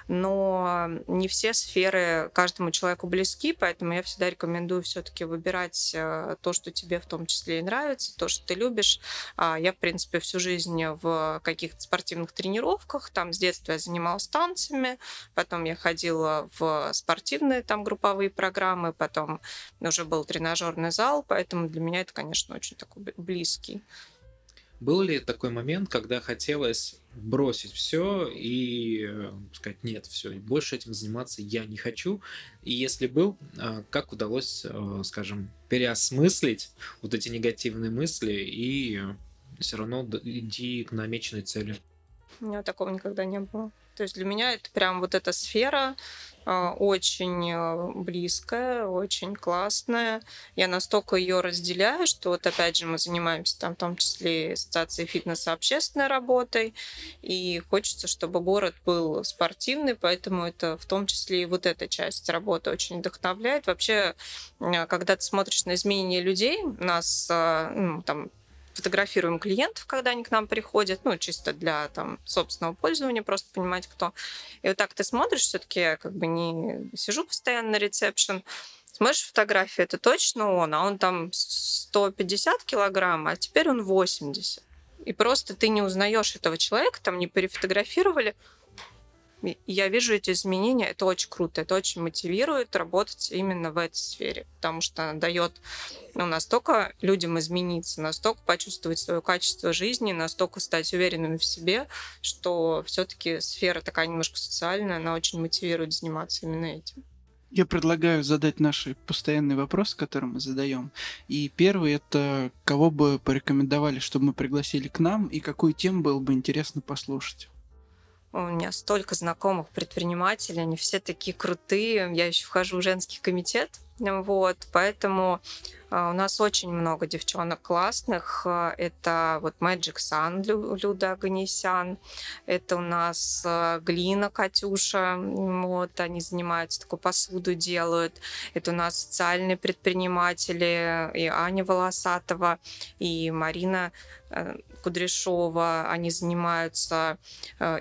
но не все сферы каждому человеку близки, поэтому я всегда рекомендую все-таки выбирать э, то, что тебе в том числе и нравится, то, что ты любишь. А я, в принципе, всю жизнь в каких-то спортивных тренировках, там с детства я занималась танцами, потом я ходила в спортивные там групповые программы, потом уже был тренажерный зал, поэтому для меня это, конечно, очень такой близкий был ли такой момент, когда хотелось бросить все и э, сказать, нет, все, больше этим заниматься я не хочу? И если был, а, как удалось, э, скажем, переосмыслить вот эти негативные мысли и все равно идти к намеченной цели? У меня такого никогда не было. То есть для меня это прям вот эта сфера, очень э, близкая, очень классная. Я настолько ее разделяю, что вот опять же мы занимаемся там в том числе ассоциацией фитнеса общественной работой, и хочется, чтобы город был спортивный, поэтому это в том числе и вот эта часть работы очень вдохновляет. Вообще, когда ты смотришь на изменения людей, нас а, ну, там фотографируем клиентов, когда они к нам приходят, ну, чисто для там, собственного пользования, просто понимать, кто. И вот так ты смотришь, все-таки как бы не сижу постоянно на ресепшн, смотришь фотографию, это точно он, а он там 150 килограмм, а теперь он 80. И просто ты не узнаешь этого человека, там не перефотографировали, я вижу эти изменения, это очень круто, это очень мотивирует работать именно в этой сфере, потому что она дает ну, настолько людям измениться, настолько почувствовать свое качество жизни, настолько стать уверенными в себе, что все-таки сфера такая немножко социальная, она очень мотивирует заниматься именно этим. Я предлагаю задать наши постоянные вопросы, которые мы задаем. И первый это кого бы порекомендовали, чтобы мы пригласили к нам, и какую тему было бы интересно послушать. У меня столько знакомых предпринимателей, они все такие крутые. Я еще вхожу в женский комитет, вот, поэтому а, у нас очень много девчонок классных. Это вот Magic Sun Люда Аганесян. Это у нас а, Глина Катюша. Вот, они занимаются, такую посуду делают. Это у нас социальные предприниматели. И Аня Волосатова, и Марина э, Кудряшова, они занимаются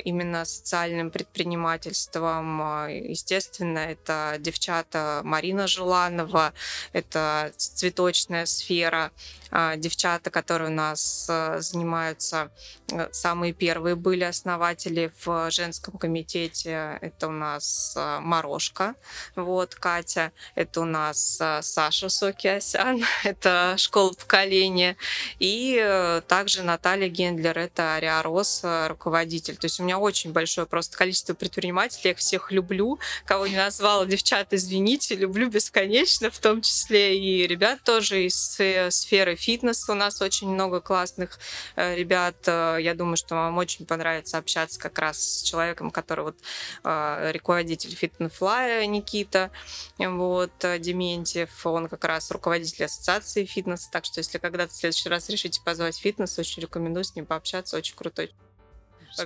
именно социальным предпринимательством. Естественно, это девчата Марина Желанова, это цвет цветочная сфера, девчата, которые у нас э, занимаются, э, самые первые были основатели в женском комитете. Это у нас э, Морошка, вот, Катя. Это у нас Саша Сокиасян, это школа поколения. И также Наталья Гендлер, это Ариарос, руководитель. То есть у меня очень большое просто количество предпринимателей, я их всех люблю. Кого не назвала, девчата, извините, люблю бесконечно, в том числе и ребят тоже из сферы фитнес. У нас очень много классных э, ребят. Э, я думаю, что вам очень понравится общаться как раз с человеком, который вот э, руководитель Фитнефлая Никита, вот, Дементьев, он как раз руководитель ассоциации фитнеса, так что если когда-то в следующий раз решите позвать фитнес, очень рекомендую с ним пообщаться, очень крутой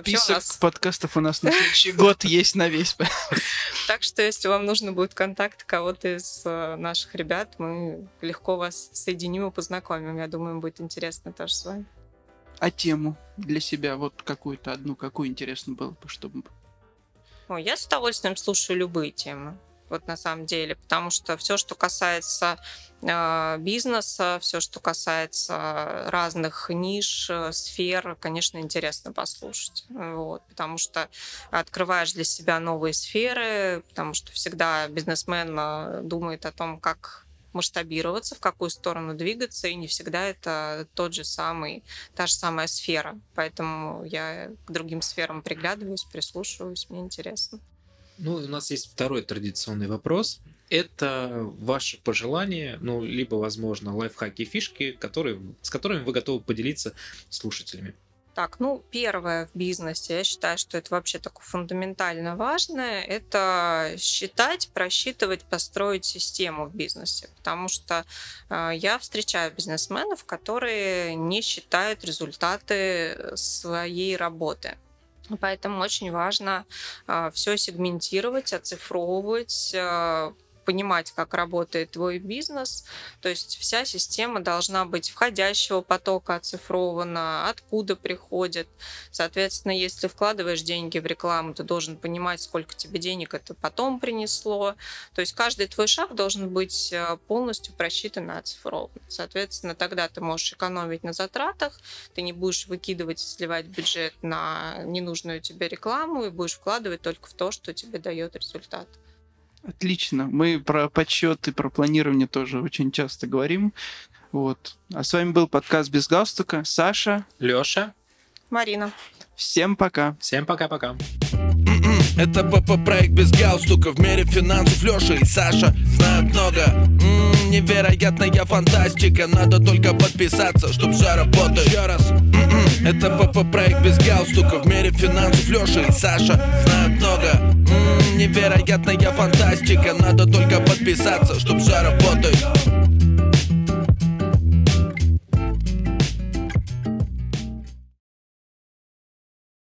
Список нас... подкастов у нас на следующий год есть на весь. Так что, если вам нужно будет контакт кого-то из э, наших ребят, мы легко вас соединим и познакомим. Я думаю, будет интересно тоже с вами. А тему для себя, вот какую-то одну, какую интересно было бы, чтобы... Ой, я с удовольствием слушаю любые темы вот на самом деле, потому что все, что касается э, бизнеса, все, что касается разных ниш, э, сфер, конечно, интересно послушать, вот, потому что открываешь для себя новые сферы, потому что всегда бизнесмен э, думает о том, как масштабироваться, в какую сторону двигаться, и не всегда это тот же самый, та же самая сфера. Поэтому я к другим сферам приглядываюсь, прислушиваюсь, мне интересно. Ну, у нас есть второй традиционный вопрос. Это ваши пожелания, ну, либо, возможно, лайфхаки фишки, которые, с которыми вы готовы поделиться слушателями. Так, ну, первое в бизнесе, я считаю, что это вообще такое фундаментально важное, это считать, просчитывать, построить систему в бизнесе. Потому что э, я встречаю бизнесменов, которые не считают результаты своей работы. Поэтому очень важно э, все сегментировать, оцифровывать, э, понимать, как работает твой бизнес. То есть вся система должна быть входящего потока оцифрована, откуда приходит. Соответственно, если вкладываешь деньги в рекламу, ты должен понимать, сколько тебе денег это потом принесло. То есть каждый твой шаг должен быть э, полностью просчитан и оцифрован. Соответственно, тогда ты можешь экономить на затратах, ты не будешь выкидывать и сливать бюджет на ненужную тебе рекламу и будешь вкладывать только в то, что тебе дает результат. Отлично. Мы про подсчет и про планирование тоже очень часто говорим. Вот. А с вами был подкаст без галстука. Саша. Лёша. Марина. Всем пока. Всем пока-пока. М-м. Это ПП проект без галстука В мире финансов Леша и Саша знают много М-м, Невероятная фантастика Надо только подписаться, чтоб все работает Еще раз М-м, Это ПП проект без галстука В мире финансов Леша и Саша знают много М-м, Невероятная фантастика. Надо только подписаться, чтоб все работает